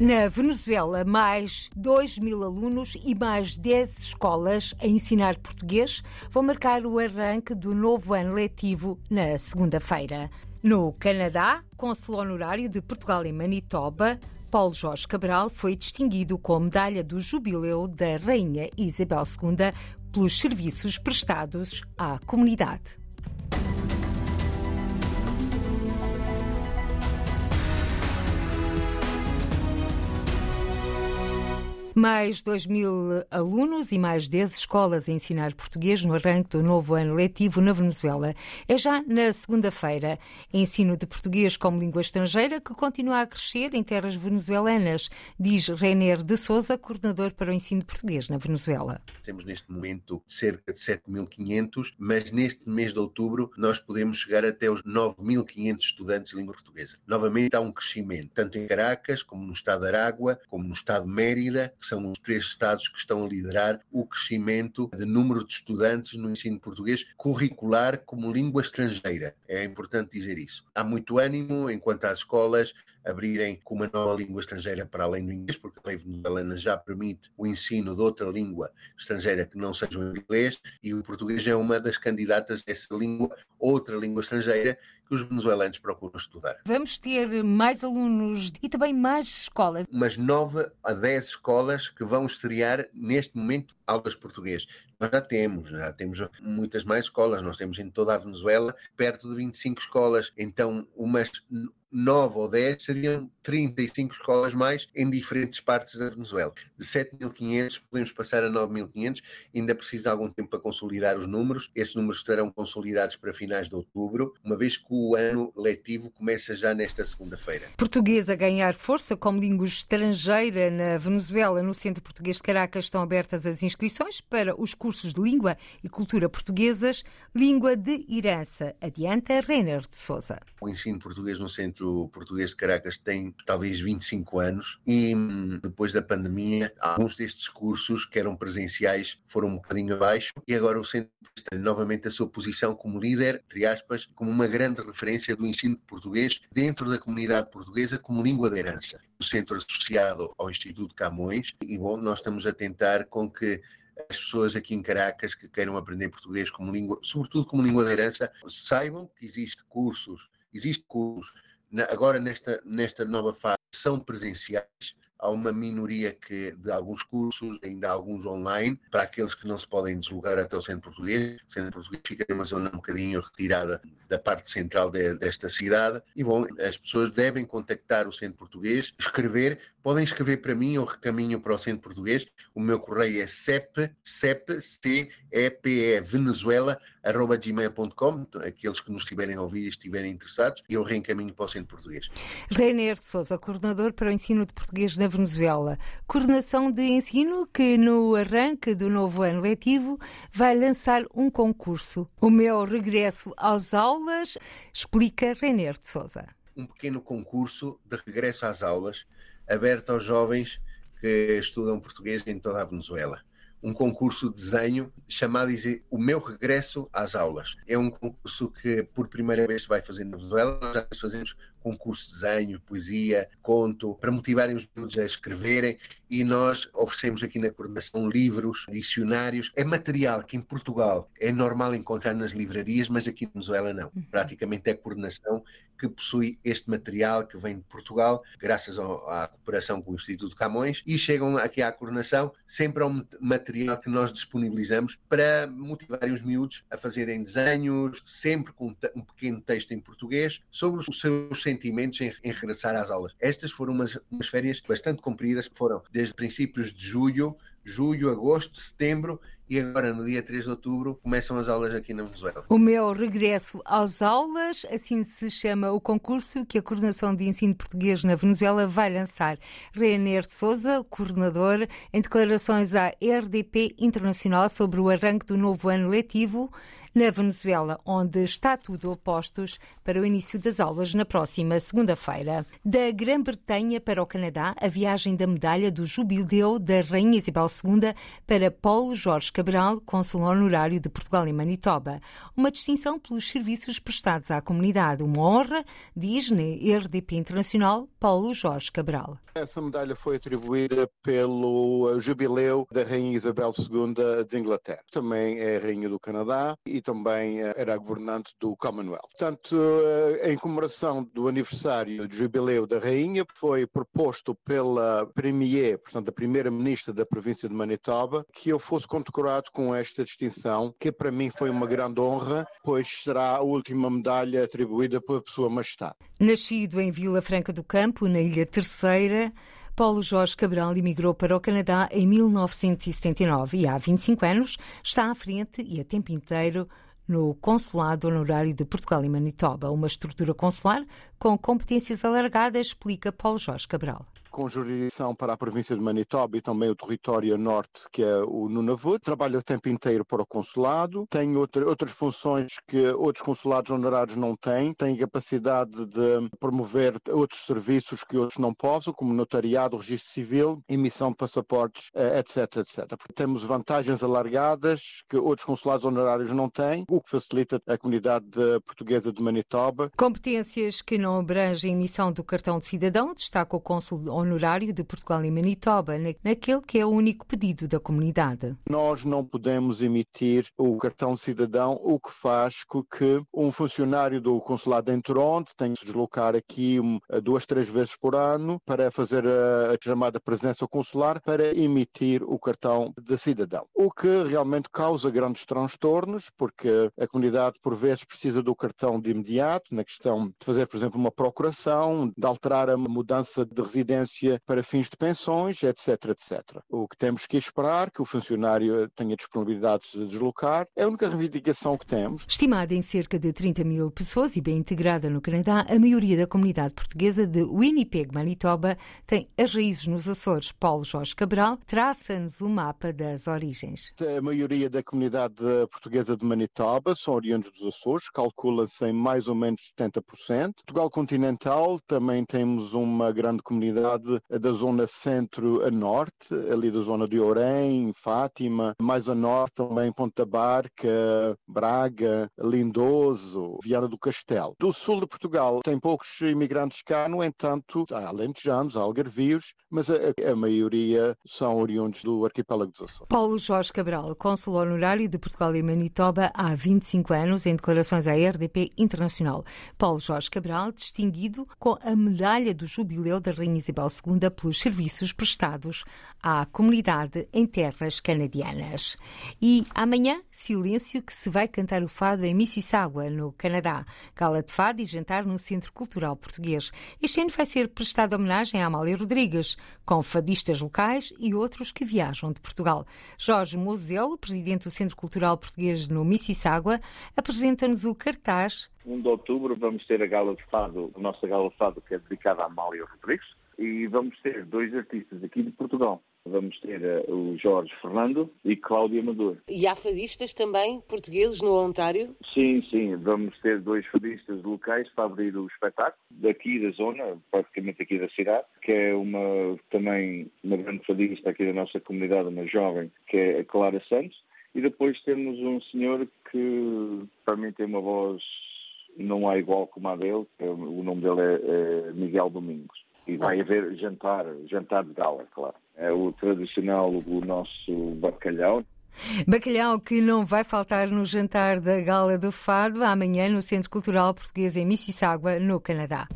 Na Venezuela, mais 2 mil alunos e mais 10 escolas a ensinar português vão marcar o arranque do novo ano letivo na segunda-feira. No Canadá, cônsul honorário de Portugal em Manitoba, Paulo Jorge Cabral foi distinguido com a medalha do jubileu da Rainha Isabel II pelos serviços prestados à comunidade. Mais 2 mil alunos e mais 10 escolas a ensinar português no arranque do novo ano letivo na Venezuela. É já na segunda-feira. Ensino de português como língua estrangeira que continua a crescer em terras venezuelanas, diz Reiner de Souza, coordenador para o ensino de português na Venezuela. Temos neste momento cerca de 7.500, mas neste mês de outubro nós podemos chegar até os 9.500 estudantes de língua portuguesa. Novamente há um crescimento, tanto em Caracas, como no estado de Aragua, como no estado de Mérida, que são os três Estados que estão a liderar o crescimento de número de estudantes no ensino português curricular como língua estrangeira. É importante dizer isso. Há muito ânimo enquanto as escolas abrirem com uma nova língua estrangeira para além do inglês, porque a lei venezuelana já permite o ensino de outra língua estrangeira que não seja o inglês, e o português é uma das candidatas a essa língua, outra língua estrangeira, que os venezuelanos procuram estudar. Vamos ter mais alunos e também mais escolas. Umas 9 a 10 escolas que vão estrear neste momento aulas de português. Nós já temos, já temos muitas mais escolas, nós temos em toda a Venezuela perto de 25 escolas, então umas 9 ou 10 seriam 35 escolas mais em diferentes partes da Venezuela. De 7.500 podemos passar a 9.500, ainda precisa de algum tempo para consolidar os números, esses números estarão consolidados para finais de outubro, uma vez que o ano letivo começa já nesta segunda-feira. Português a ganhar força como língua estrangeira na Venezuela, no Centro Português de Caracas, estão abertas as inscrições para os cursos de língua e cultura portuguesas, língua de herança. Adianta Renner de Souza. O ensino português no Centro Português de Caracas tem talvez 25 anos e hum, depois da pandemia, alguns destes cursos que eram presenciais foram um bocadinho abaixo e agora o Centro tem novamente a sua posição como líder, entre aspas, como uma grande referência do ensino português dentro da comunidade portuguesa como língua de herança. O centro associado ao Instituto Camões e bom, nós estamos a tentar com que as pessoas aqui em Caracas que queiram aprender português como língua, sobretudo como língua de herança, saibam que existe cursos, existe cursos, agora nesta, nesta nova fase, são presenciais, há uma minoria que, de alguns cursos, ainda há alguns online, para aqueles que não se podem deslocar até o centro português. O centro português fica numa zona um bocadinho retirada da parte central de, desta cidade. E bom, as pessoas devem contactar o centro português, escrever, podem escrever para mim ou recaminho para o centro português. O meu correio é cep, cep, c e p e venezuela, arroba gmail.com, aqueles que nos estiverem a ouvir e estiverem interessados, eu reencaminho para o centro português. Reiner Souza, coordenador para o ensino de português na Venezuela. Coordenação de ensino que, no arranque do novo ano letivo, vai lançar um concurso. O meu regresso às aulas, explica Reiner de Souza. Um pequeno concurso de regresso às aulas, aberto aos jovens que estudam português em toda a Venezuela um concurso de desenho chamado O Meu Regresso às Aulas. É um concurso que por primeira vez se vai fazer na Venezuela. Nós já fazemos concurso de desenho, poesia, conto, para motivarem os miúdos a escreverem e nós oferecemos aqui na coordenação livros, dicionários. É material que em Portugal é normal encontrar nas livrarias, mas aqui na Venezuela não. Uhum. Praticamente é a coordenação que possui este material que vem de Portugal, graças ao, à cooperação com o Instituto Camões, e chegam aqui à coordenação sempre ao material que nós disponibilizamos para motivarem os miúdos a fazerem desenhos, sempre com um pequeno texto em português, sobre os seus sentimentos em, em regressar às aulas. Estas foram umas, umas férias bastante compridas, foram desde princípios de julho, julho, agosto, setembro e agora no dia 3 de outubro começam as aulas aqui na Venezuela. O meu regresso às aulas, assim se chama o concurso que a Coordenação de Ensino Português na Venezuela vai lançar. Reiner de Souza, coordenador, em declarações à RDP Internacional sobre o arranque do novo ano letivo, na Venezuela, onde está tudo a postos para o início das aulas na próxima segunda-feira. Da Grã-Bretanha para o Canadá, a viagem da medalha do jubileu da Rainha Isabel II para Paulo Jorge Cabral, cônsul honorário de Portugal em Manitoba. Uma distinção pelos serviços prestados à comunidade. Uma honra, diz na RDP Internacional Paulo Jorge Cabral. Essa medalha foi atribuída pelo jubileu da Rainha Isabel II de Inglaterra. Também é Rainha do Canadá e também era governante do Commonwealth. Portanto, em comemoração do aniversário do jubileu da Rainha, foi proposto pela Premier, portanto, a primeira-ministra da província de Manitoba, que eu fosse condecorado com esta distinção, que para mim foi uma grande honra, pois será a última medalha atribuída pela Sua Majestade. Nascido em Vila Franca do Campo, na Ilha Terceira, Paulo Jorge Cabral emigrou para o Canadá em 1979 e há 25 anos está à frente e a tempo inteiro no Consulado Honorário de Portugal em Manitoba, uma estrutura consular com competências alargadas, explica Paulo Jorge Cabral com jurisdição para a província de Manitoba e também o território norte, que é o Nunavut. Trabalha o tempo inteiro para o consulado, tem outra, outras funções que outros consulados honorários não têm, tem capacidade de promover outros serviços que outros não possam, como notariado, registro civil, emissão de passaportes, etc, etc. Temos vantagens alargadas que outros consulados honorários não têm, o que facilita a comunidade portuguesa de Manitoba. Competências que não abrangem a emissão do cartão de cidadão, destaca o cônsul honorário de Portugal em Manitoba, naquele que é o único pedido da comunidade. Nós não podemos emitir o cartão cidadão, o que faz com que um funcionário do consulado em Toronto tenha que se deslocar aqui duas, três vezes por ano para fazer a, chamada presença consular para emitir o cartão de cidadão. O que realmente causa grandes transtornos, porque a comunidade por vezes precisa do cartão de imediato, na questão de fazer, por exemplo, uma procuração, de alterar a mudança de residência para fins de pensões, etc, etc. O que temos que esperar que o funcionário tenha disponibilidade de deslocar é a única reivindicação que temos. Estimada em cerca de 30 mil pessoas e bem integrada no Canadá, a maioria da comunidade portuguesa de Winnipeg, Manitoba, tem as raízes nos Açores. Paulo Jorge Cabral traça-nos o mapa das origens. A maioria da comunidade portuguesa de Manitoba são oriundos dos Açores, calcula-se em mais ou menos 70%. Portugal continental também temos uma grande comunidade da zona centro a norte, ali da zona de Orem, Fátima, mais a norte também Ponta Barca, Braga, Lindoso, Viana do Castelo. Do sul de Portugal tem poucos imigrantes cá, no entanto, há alentejanos, há algarvios, mas a, a maioria são oriundos do arquipélago dos Açores. Paulo Jorge Cabral, cônsul honorário de Portugal e Manitoba há 25 anos, em declarações à RDP Internacional. Paulo Jorge Cabral, distinguido com a medalha do jubileu da Rainha Isabel II pelos serviços prestados à comunidade em terras canadianas. E amanhã, silêncio que se vai cantar o fado em Mississauga, no Canadá. Gala de fado e jantar no Centro Cultural Português. Este ano vai ser prestada homenagem a Amália Rodrigues, com fadistas locais e outros que viajam de Portugal. Jorge Moselo, presidente do Centro Cultural Português no Mississauga, apresenta-nos o cartaz 1 de outubro vamos ter a Gala de Fado, a nossa Gala de Fado que é dedicada a Amália Rodrigues, e vamos ter dois artistas aqui de Portugal. Vamos ter uh, o Jorge Fernando e Cláudia Amador. E há fadistas também portugueses no Ontário? Sim, sim. Vamos ter dois fadistas locais para abrir o espetáculo, daqui da zona, praticamente aqui da cidade, que é uma também uma grande fadista aqui da nossa comunidade, uma jovem, que é a Clara Santos. E depois temos um senhor que para mim tem uma voz não há igual como a dele, o nome dele é, é Miguel Domingos. E vai haver jantar, jantar de gala, claro. É o tradicional, o nosso bacalhau. Bacalhau que não vai faltar no jantar da Gala do Fado amanhã no Centro Cultural Português em Mississauga, no Canadá.